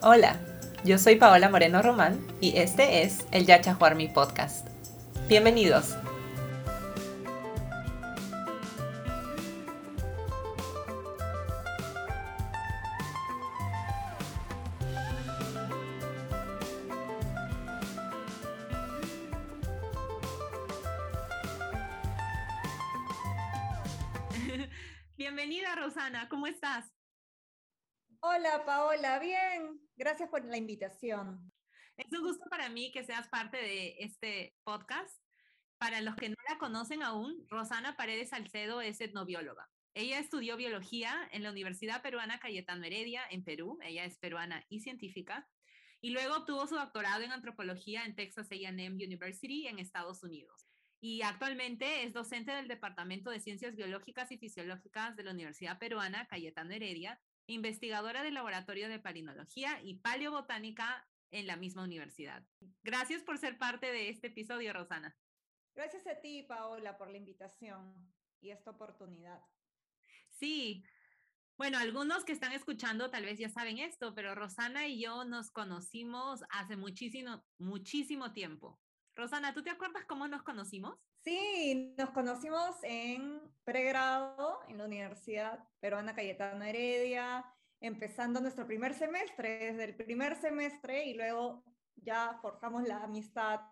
Hola, yo soy Paola Moreno Román y este es el Yachajuarmi Podcast. Bienvenidos. Es un gusto para mí que seas parte de este podcast. Para los que no la conocen aún, Rosana Paredes Salcedo es etnobióloga. Ella estudió biología en la Universidad Peruana Cayetano Heredia en Perú. Ella es peruana y científica. Y luego obtuvo su doctorado en antropología en Texas A&M University en Estados Unidos. Y actualmente es docente del Departamento de Ciencias Biológicas y Fisiológicas de la Universidad Peruana Cayetano Heredia investigadora del Laboratorio de Palinología y Paleobotánica en la misma universidad. Gracias por ser parte de este episodio, Rosana. Gracias a ti, Paola, por la invitación y esta oportunidad. Sí, bueno, algunos que están escuchando tal vez ya saben esto, pero Rosana y yo nos conocimos hace muchísimo, muchísimo tiempo. Rosana, ¿tú te acuerdas cómo nos conocimos? Sí, nos conocimos en pregrado en la Universidad Peruana Cayetano Heredia, empezando nuestro primer semestre, desde el primer semestre y luego ya forjamos la amistad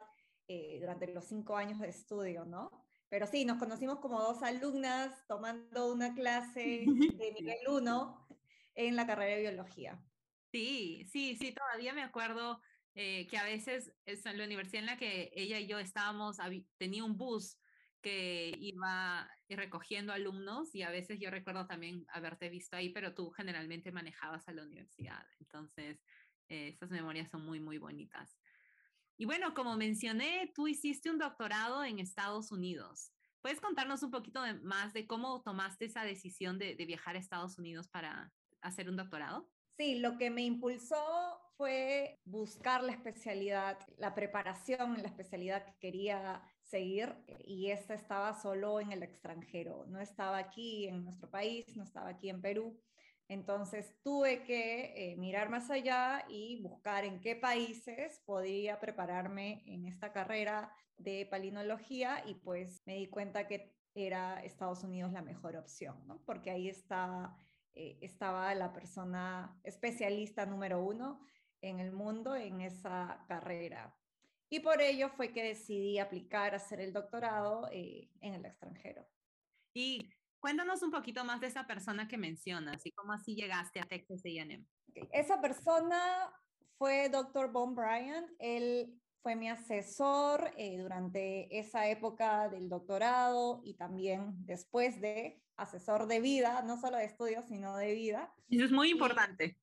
eh, durante los cinco años de estudio, ¿no? Pero sí, nos conocimos como dos alumnas tomando una clase de nivel 1 en la carrera de biología. Sí, sí, sí, todavía me acuerdo eh, que a veces en la universidad en la que ella y yo estábamos, tenía un bus que iba recogiendo alumnos y a veces yo recuerdo también haberte visto ahí, pero tú generalmente manejabas a la universidad. Entonces, eh, esas memorias son muy, muy bonitas. Y bueno, como mencioné, tú hiciste un doctorado en Estados Unidos. ¿Puedes contarnos un poquito más de cómo tomaste esa decisión de viajar a Estados Unidos para hacer un doctorado? Sí, lo que me impulsó fue buscar la especialidad, la preparación en la especialidad que quería seguir y esta estaba solo en el extranjero, no estaba aquí en nuestro país, no estaba aquí en Perú. Entonces tuve que eh, mirar más allá y buscar en qué países podría prepararme en esta carrera de palinología y pues me di cuenta que era Estados Unidos la mejor opción, ¿no? Porque ahí está eh, estaba la persona especialista número uno en el mundo en esa carrera. Y por ello fue que decidí aplicar a hacer el doctorado eh, en el extranjero. Y cuéntanos un poquito más de esa persona que mencionas y cómo así llegaste a Texas A&M. Esa persona fue Dr. Bon Bryant. Él fue mi asesor eh, durante esa época del doctorado y también después de asesor de vida, no solo de estudios, sino de vida. Eso es muy importante.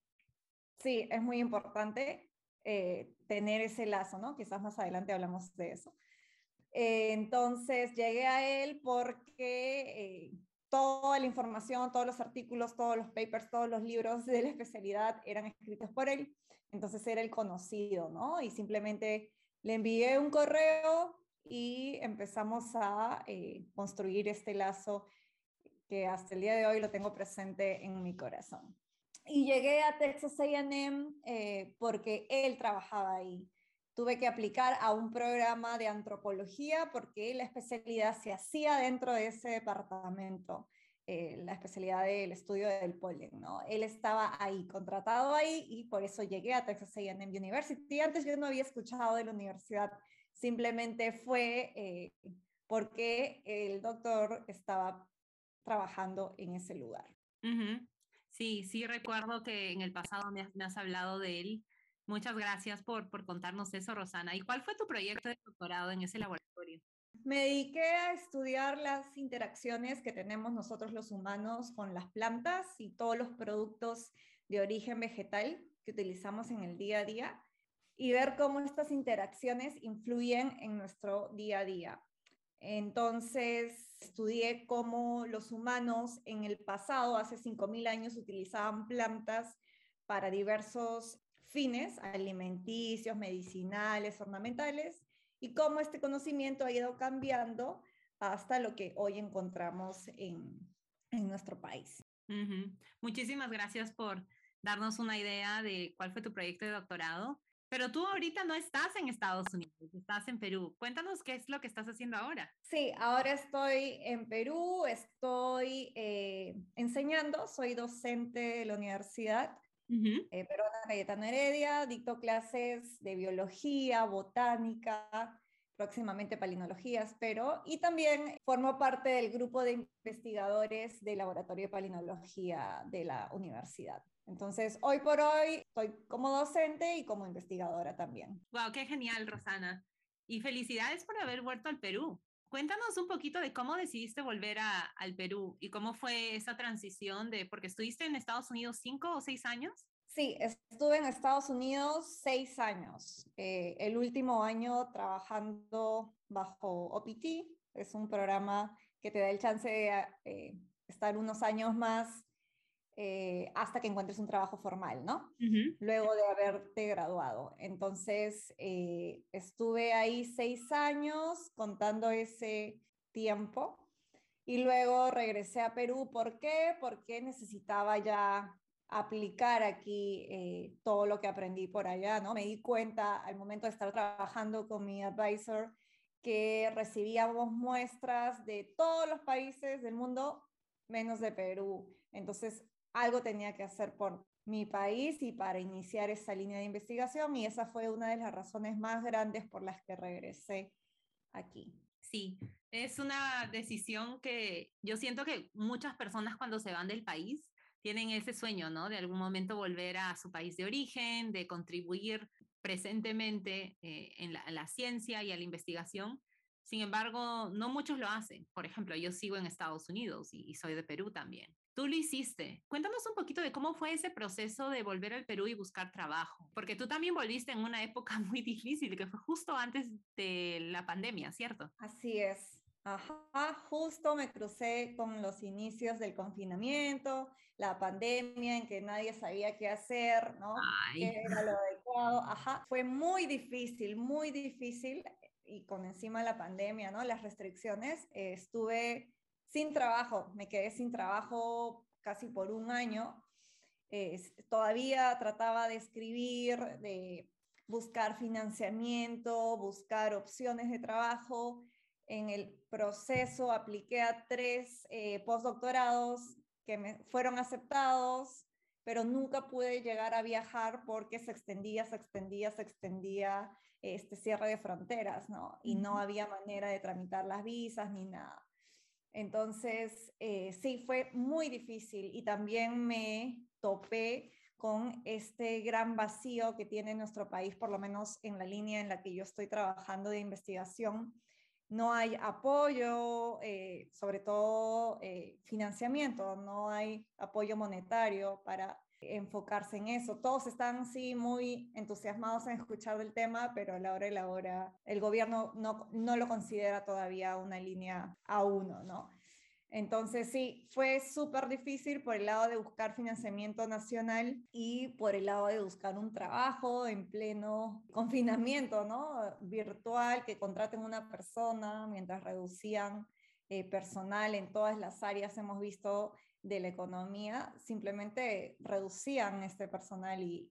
Sí, es muy importante eh, tener ese lazo, ¿no? Quizás más adelante hablamos de eso. Eh, entonces llegué a él porque eh, toda la información, todos los artículos, todos los papers, todos los libros de la especialidad eran escritos por él. Entonces era el conocido, ¿no? Y simplemente le envié un correo y empezamos a construir este lazo que hasta el día de hoy lo tengo presente en mi corazón. Y llegué a Texas AM eh, porque él trabajaba ahí. Tuve que aplicar a un programa de antropología porque la especialidad se hacía dentro de ese departamento, eh, la especialidad del estudio del polen, ¿no? Él estaba ahí, contratado ahí, y por eso llegué a Texas AM University. Antes yo no había escuchado de la universidad, simplemente fue eh, porque el doctor estaba trabajando en ese lugar. Sí, sí, recuerdo que en el pasado me has, hablado de él. Muchas gracias por, por contarnos eso, Rosana. ¿Y cuál fue tu proyecto de doctorado en ese laboratorio? Me dediqué a estudiar las interacciones que tenemos nosotros los humanos con las plantas y todos los productos de origen vegetal que utilizamos en el día a día y ver cómo estas interacciones influyen en nuestro día a día. Entonces, estudié cómo los humanos en el pasado, hace 5.000 años, utilizaban plantas para diversos fines alimenticios, medicinales, ornamentales, y cómo este conocimiento ha ido cambiando hasta lo que hoy encontramos en, nuestro país. Muchísimas gracias por darnos una idea de cuál fue tu proyecto de doctorado. Pero tú ahorita no estás en Estados Unidos, estás en Perú. Cuéntanos qué es lo que estás haciendo ahora. Sí, ahora estoy en Perú, estoy eh, enseñando, soy docente de la universidad uh Peruana Cayetano Heredia, dicto clases de biología, botánica, próximamente palinología, espero, y también formo parte del grupo de investigadores del Laboratorio de Palinología de la universidad. Entonces, hoy por hoy estoy como docente y como investigadora también. ¡Wow! ¡Qué genial, Rosana! Y felicidades por haber vuelto al Perú. Cuéntanos un poquito de cómo decidiste volver a, al Perú y cómo fue esa transición de, porque estuviste en Estados Unidos cinco o seis años. Sí, estuve en Estados Unidos seis años. Eh, el último año trabajando bajo OPT, es un programa que te da el chance de eh, estar unos años más eh, hasta que encuentres un trabajo formal, ¿no? Luego de haberte graduado. Entonces, eh, estuve ahí seis años contando ese tiempo y luego regresé a Perú. ¿Por qué? Porque necesitaba ya aplicar aquí eh, todo lo que aprendí por allá, ¿no? Me di cuenta al momento de estar trabajando con mi advisor que recibíamos muestras de todos los países del mundo menos de Perú. Entonces, algo tenía que hacer por mi país y para iniciar esa línea de investigación y esa fue una de las razones más grandes por las que regresé aquí. Sí, es una decisión que yo siento que muchas personas cuando se van del país tienen ese sueño, ¿no? De algún momento volver a su país de origen, de contribuir presentemente eh, en, la, ciencia y a la investigación. Sin embargo, no muchos lo hacen. Por ejemplo, yo sigo en Estados Unidos y soy de Perú también. Tú lo hiciste. Cuéntanos un poquito de cómo fue ese proceso de volver al Perú y buscar trabajo, porque tú también volviste en una época muy difícil, que fue justo antes de la pandemia, ¿cierto? Así es. Ajá, justo me crucé con los inicios del confinamiento, la pandemia en que nadie sabía qué hacer, ¿no? ¿Qué era lo adecuado? Ajá, fue muy difícil, muy difícil y con encima la pandemia, ¿no? Las restricciones, estuve sin trabajo, me quedé sin trabajo casi por un año. todavía trataba de escribir, de buscar financiamiento, buscar opciones de trabajo. En el proceso apliqué a tres eh, postdoctorados que me fueron aceptados, pero nunca pude llegar a viajar porque se extendía, se extendía, se extendía este cierre de fronteras, ¿no? Y no había manera de tramitar las visas ni nada. Entonces, eh, sí, fue muy difícil y también me topé con este gran vacío que tiene nuestro país, por lo menos en la línea en la que yo estoy trabajando de investigación. No hay apoyo, eh, sobre todo eh, financiamiento, no hay apoyo monetario para enfocarse en eso. Todos están sí muy entusiasmados en escuchar del tema, pero a la hora y la hora el gobierno no, no lo considera todavía una línea a uno, ¿no? Entonces sí, fue súper difícil por el lado de buscar financiamiento nacional y por el lado de buscar un trabajo en pleno confinamiento, ¿no? Virtual, que contraten una persona mientras reducían eh, personal en todas las áreas. Hemos visto de la economía simplemente reducían este personal y,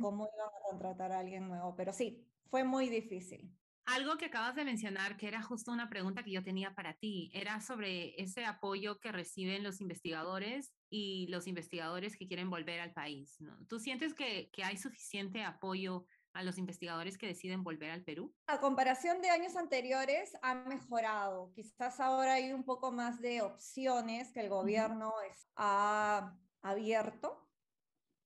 cómo iban a contratar a alguien nuevo. Pero sí, fue muy difícil. Algo que acabas de mencionar, que era justo una pregunta que yo tenía para ti, era sobre ese apoyo que reciben los investigadores y los investigadores que quieren volver al país. ¿no? ¿Tú sientes que, que hay suficiente apoyo a los investigadores que deciden volver al Perú? A comparación de años anteriores, ha mejorado. Quizás ahora hay un poco más de opciones que el gobierno ha abierto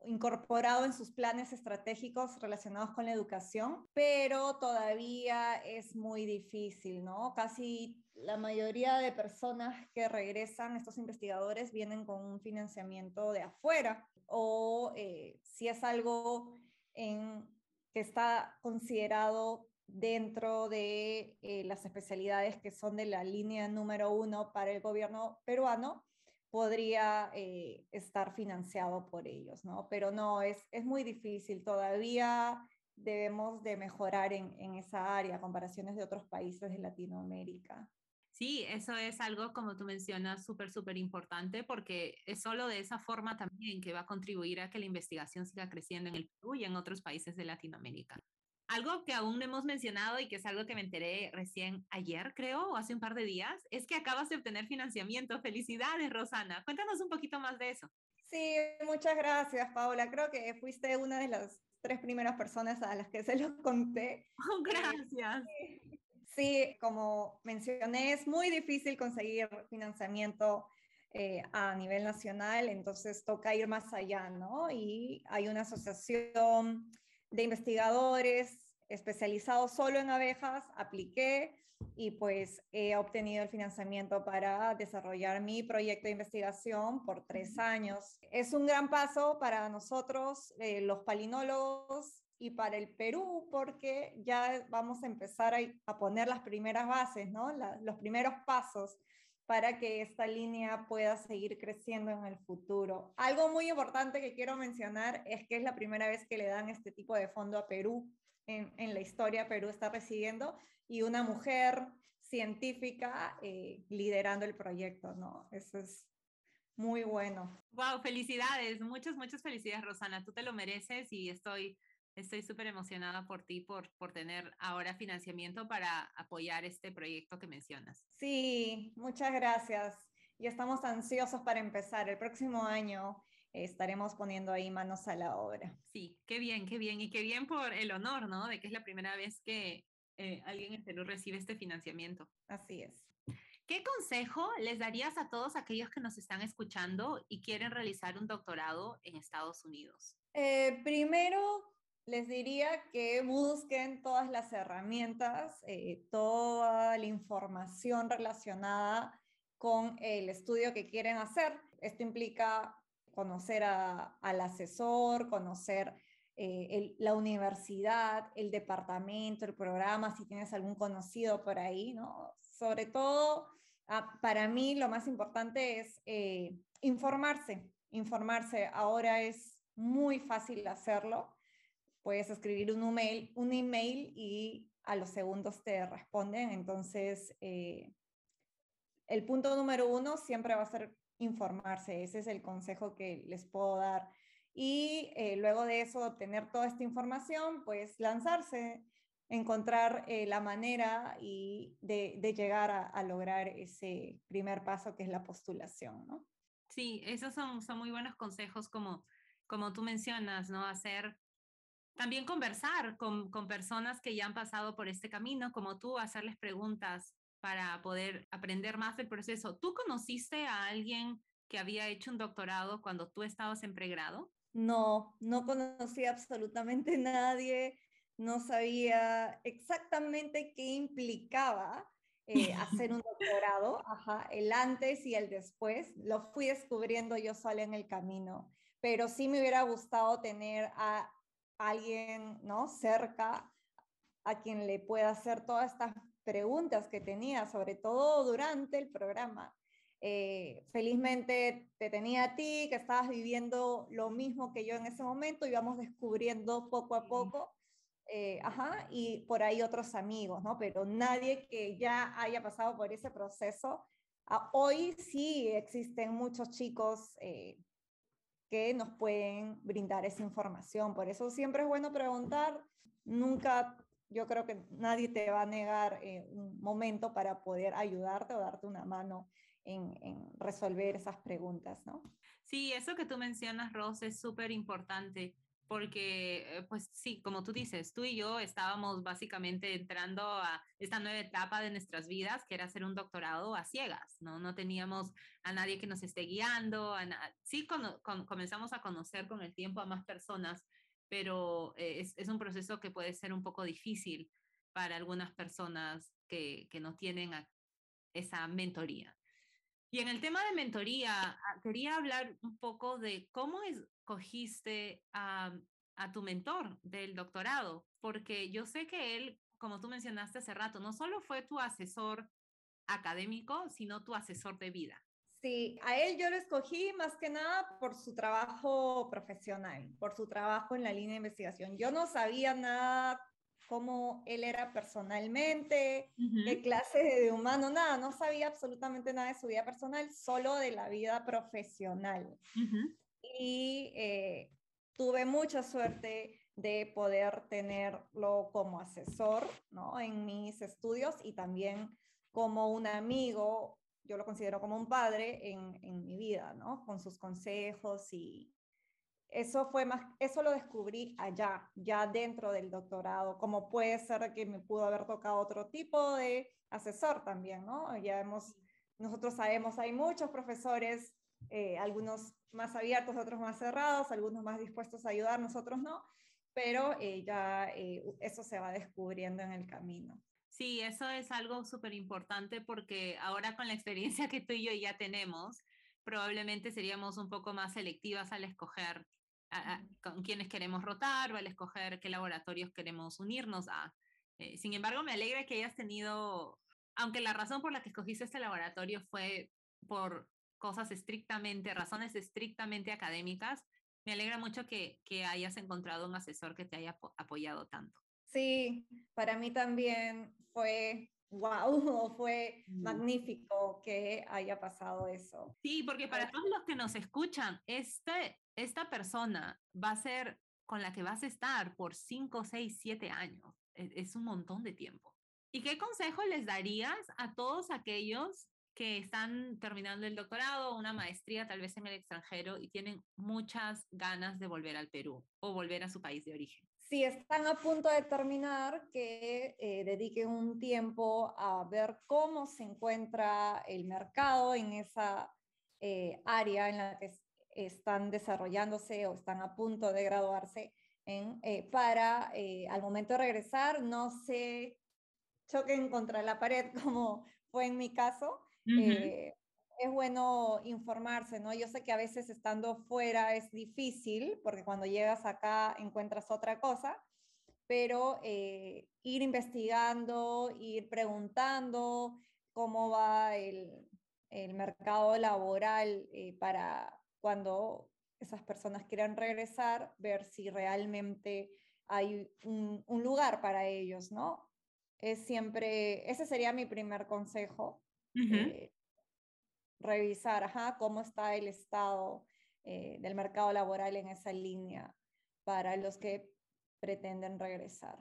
incorporado en sus planes estratégicos relacionados con la educación, pero todavía es muy difícil, ¿no? Casi la mayoría de personas que regresan, estos investigadores, vienen con un financiamiento de afuera o eh, si es algo en que está considerado dentro de eh, las especialidades que son de la línea número uno para el gobierno peruano, podría eh, estar financiado por ellos, ¿no? Pero no, es, es muy difícil, todavía debemos de mejorar en, en esa área, comparaciones de otros países de Latinoamérica. Sí, eso es algo, como tú mencionas, súper, súper importante porque es solo de esa forma también que va a contribuir a que la investigación siga creciendo en el Perú y en otros países de Latinoamérica. Algo que aún no hemos mencionado y que es algo que me enteré recién ayer, creo, o hace un par de días, es que acabas de obtener financiamiento. Felicidades, Rosana. Cuéntanos un poquito más de eso. Sí, muchas gracias, Paola. Creo que fuiste una de las tres primeras personas a las que se lo conté. Oh, gracias. Sí, como mencioné, es muy difícil conseguir financiamiento eh, a nivel nacional, entonces toca ir más allá, ¿no? Y hay una asociación de investigadores especializados solo en abejas, apliqué y pues he obtenido el financiamiento para desarrollar mi proyecto de investigación por tres años. Es un gran paso para nosotros, eh, los palinólogos, y para el Perú, porque ya vamos a empezar a, poner las primeras bases, ¿no? los primeros pasos para que esta línea pueda seguir creciendo en el futuro. Algo muy importante que quiero mencionar es que es la primera vez que le dan este tipo de fondo a Perú. En, en la historia Perú está recibiendo y una mujer científica eh, liderando el proyecto, ¿no? Eso es muy bueno. Wow, felicidades, muchas, muchas felicidades, Rosana. Tú te lo mereces y estoy Estoy súper emocionada por ti, por, por tener ahora financiamiento para apoyar este proyecto que mencionas. Sí, muchas gracias. Y estamos ansiosos para empezar. El próximo año estaremos poniendo ahí manos a la obra. Sí, qué bien, qué bien. Y qué bien por el honor, ¿no? De que es la primera vez que eh, alguien en Perú recibe este financiamiento. Así es. ¿Qué consejo les darías a todos aquellos que nos están escuchando y quieren realizar un doctorado en Estados Unidos? Eh, primero, les diría que busquen todas las herramientas, eh, toda la información relacionada con el estudio que quieren hacer. Esto implica conocer al asesor, conocer eh, la universidad, el departamento, el programa, si tienes algún conocido por ahí, ¿no? Sobre todo, ah, para mí lo más importante es eh, informarse, informarse. Ahora es muy fácil hacerlo puedes escribir un email, un email y a los segundos te responden. Entonces, eh, el punto número uno siempre va a ser informarse. Ese es el consejo que les puedo dar. Y eh, luego de eso, obtener toda esta información, pues lanzarse, encontrar eh, la manera y de, llegar a, a, lograr ese primer paso que es la postulación, ¿no? Sí, esos son, son muy buenos consejos como, como tú mencionas, ¿no? Hacer también conversar con, con personas que ya han pasado por este camino, como tú, hacerles preguntas para poder aprender más del proceso. ¿Tú conociste a alguien que había hecho un doctorado cuando tú estabas en pregrado? No, no conocí absolutamente nadie, no sabía exactamente qué implicaba eh, hacer un doctorado, Ajá, el antes y el después, lo fui descubriendo yo sola en el camino, pero sí me hubiera gustado tener a alguien ¿no? cerca a quien le pueda hacer todas estas preguntas que tenía, sobre todo durante el programa. Eh, felizmente te tenía a ti, que estabas viviendo lo mismo que yo en ese momento, íbamos descubriendo poco a poco, eh, ajá, y por ahí otros amigos, ¿no? Pero nadie que ya haya pasado por ese proceso. Ah, hoy sí existen muchos chicos eh, que nos pueden brindar esa información. Por eso siempre es bueno preguntar. Nunca, yo creo que nadie te va a negar eh, un momento para poder ayudarte o darte una mano en, resolver esas preguntas, ¿no? Sí, eso que tú mencionas, Rose, es súper importante porque, eh, pues sí, como tú dices, tú y yo estábamos básicamente entrando a esta nueva etapa de nuestras vidas, que era hacer un doctorado a ciegas, ¿no? No teníamos a nadie que nos esté guiando, sí comenzamos a conocer con el tiempo a más personas, pero eh, es, es, un proceso que puede ser un poco difícil para algunas personas que, que no tienen esa mentoría. Y en el tema de mentoría, ah, quería hablar un poco de cómo escogiste a, a tu mentor del doctorado, porque yo sé que él, como tú mencionaste hace rato, no solo fue tu asesor académico, sino tu asesor de vida. Sí, a él yo lo escogí más que nada por su trabajo profesional, por su trabajo en la línea de investigación. Yo no sabía nada cómo él era personalmente, qué clase de humano, nada, no sabía absolutamente nada de su vida personal, solo de la vida profesional. Y eh, tuve mucha suerte de poder tenerlo como asesor ¿no? en mis estudios y también como un amigo, yo lo considero como un padre en, en mi vida, ¿no? con sus consejos y, eso fue más, eso lo descubrí allá, ya dentro del doctorado, como puede ser que me pudo haber tocado otro tipo de asesor también, ¿no? Ya hemos, nosotros sabemos, hay muchos profesores, eh, algunos más abiertos, otros más cerrados, algunos más dispuestos a ayudar, nosotros no, pero eh, ya eh, eso se va descubriendo en el camino. Sí, eso es algo súper importante porque ahora con la experiencia que tú y yo ya tenemos, probablemente seríamos un poco más selectivas al escoger con quiénes queremos rotar o al escoger qué laboratorios queremos unirnos a. Eh, sin embargo, me alegra que hayas tenido, aunque la razón por la que escogiste este laboratorio fue por cosas estrictamente, razones estrictamente académicas, me alegra mucho que, que hayas encontrado un asesor que te haya apoyado tanto. Sí, para mí también fue wow, fue mm. magnífico que haya pasado eso. Sí, porque para todos los que nos escuchan, este, esta persona va a ser con la que vas a estar por 5, 6, 7 años. Es, es un montón de tiempo. ¿Y qué consejo les darías a todos aquellos que están terminando el doctorado, una maestría tal vez en el extranjero y tienen muchas ganas de volver al Perú o volver a su país de origen? Si están a punto de terminar, que eh, dediquen un tiempo a ver cómo se encuentra el mercado en esa eh, área en la que están desarrollándose o están a punto de graduarse, en, eh, para al momento de regresar no se choquen contra la pared como fue en mi caso es bueno informarse, ¿no? Yo sé que a veces estando fuera es difícil, porque cuando llegas acá encuentras otra cosa, pero eh, ir investigando, ir preguntando cómo va el, el mercado laboral eh, para cuando esas personas quieran regresar, ver si realmente hay un, un lugar para ellos, ¿no? Es siempre, ese sería mi primer consejo revisar cómo está el estado eh, del mercado laboral en esa línea para los que pretenden regresar.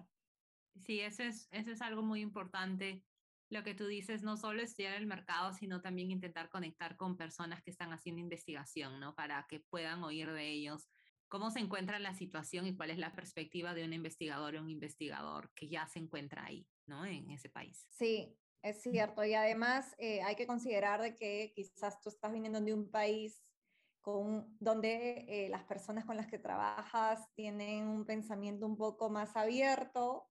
Sí, eso es, eso es algo muy importante. Lo que tú dices, no solo estudiar el mercado, sino también intentar conectar con personas que están haciendo investigación, ¿no? Para que puedan oír de ellos cómo se encuentra la situación y cuál es la perspectiva de un investigador o un investigador que ya se encuentra ahí, ¿no? En ese país. Sí, es cierto, y además eh, hay que considerar de que quizás tú estás viniendo de un país con, donde eh, las personas con las que trabajas tienen un pensamiento un poco más abierto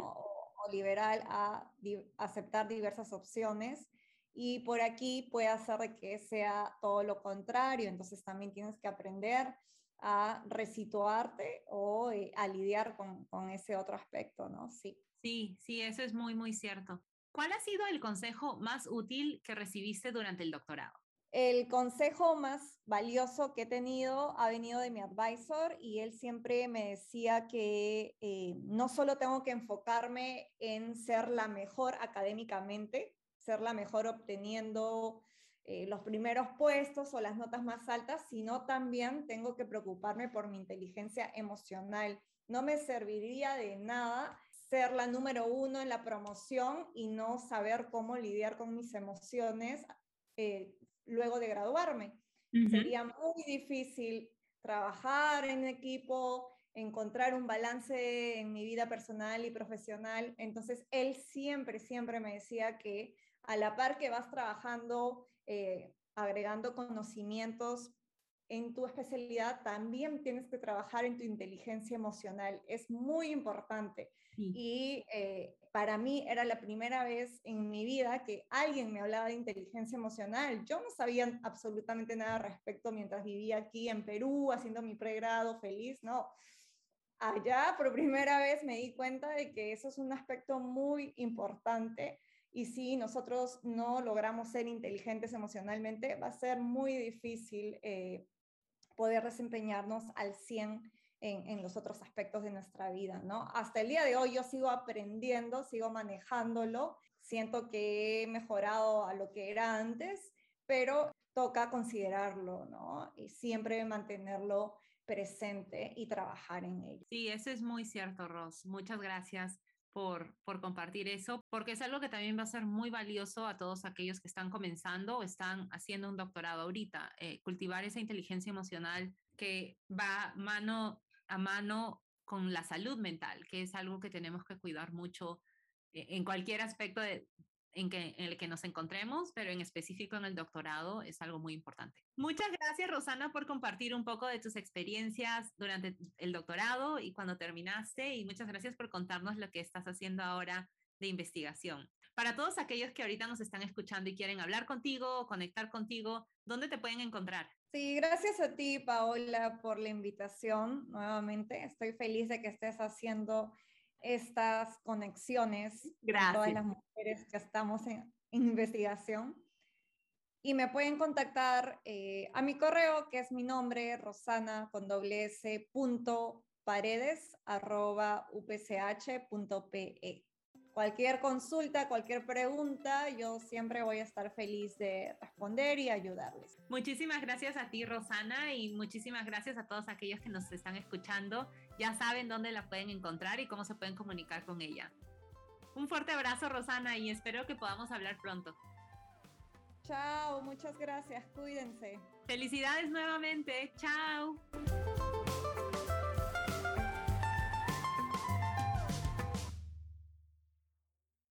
o, liberal a, aceptar diversas opciones y por aquí puede hacer que sea todo lo contrario, entonces también tienes que aprender a resituarte o eh, a lidiar con, con, ese otro aspecto, ¿no? Sí. Sí, sí, eso es muy, muy cierto. ¿Cuál ha sido el consejo más útil que recibiste durante el doctorado? El consejo más valioso que he tenido ha venido de mi advisor y él siempre me decía que eh, no solo tengo que enfocarme en ser la mejor académicamente, ser la mejor obteniendo eh, los primeros puestos o las notas más altas, sino también tengo que preocuparme por mi inteligencia emocional. No me serviría de nada ser la número uno en la promoción y no saber cómo lidiar con mis emociones eh, luego de graduarme. Sería muy difícil trabajar en equipo, encontrar un balance en mi vida personal y profesional. Entonces, él siempre, siempre me decía que a la par que vas trabajando, eh, agregando conocimientos en tu especialidad, también tienes que trabajar en tu inteligencia emocional. Es muy importante. Y eh, para mí era la primera vez en mi vida que alguien me hablaba de inteligencia emocional. Yo no sabía absolutamente nada al respecto mientras vivía aquí en Perú, haciendo mi pregrado feliz, no. Allá por primera vez me di cuenta de que eso es un aspecto muy importante y si nosotros no logramos ser inteligentes emocionalmente, va a ser muy difícil eh, poder desempeñarnos al 100 en, los otros aspectos de nuestra vida, ¿no? Hasta el día de hoy yo sigo aprendiendo, sigo manejándolo, siento que he mejorado a lo que era antes, pero toca considerarlo, ¿no? Y siempre mantenerlo presente y trabajar en ello. Sí, eso es muy cierto, Ros. Muchas gracias por, por compartir eso, porque es algo que también va a ser muy valioso a todos aquellos que están comenzando o están haciendo un doctorado ahorita. Eh, cultivar esa inteligencia emocional que va mano a mano con la salud mental, que es algo que tenemos que cuidar mucho eh, en cualquier aspecto en, que, en el que nos encontremos, pero en específico en el doctorado es algo muy importante. Muchas gracias, Rosana, por compartir un poco de tus experiencias durante el doctorado y cuando terminaste, y muchas gracias por contarnos lo que estás haciendo ahora de investigación. Para todos aquellos que ahorita nos están escuchando y quieren hablar contigo o conectar contigo, ¿dónde te pueden encontrar? Sí, gracias a ti, Paola, por la invitación nuevamente. Estoy feliz de que estés haciendo estas conexiones Gracias. con todas las mujeres que estamos en, investigación. Y me pueden contactar eh, a mi correo, que es mi nombre, rosana con doble s, punto, paredes, arroba, upch.pe. Cualquier consulta, cualquier pregunta, yo siempre voy a estar feliz de responder y ayudarles. Muchísimas gracias a ti, Rosana, y muchísimas gracias a todos aquellos que nos están escuchando. Ya saben dónde la pueden encontrar y cómo se pueden comunicar con ella. Un fuerte abrazo, Rosana, y espero que podamos hablar pronto. Chao, muchas gracias, cuídense. Felicidades nuevamente, chao.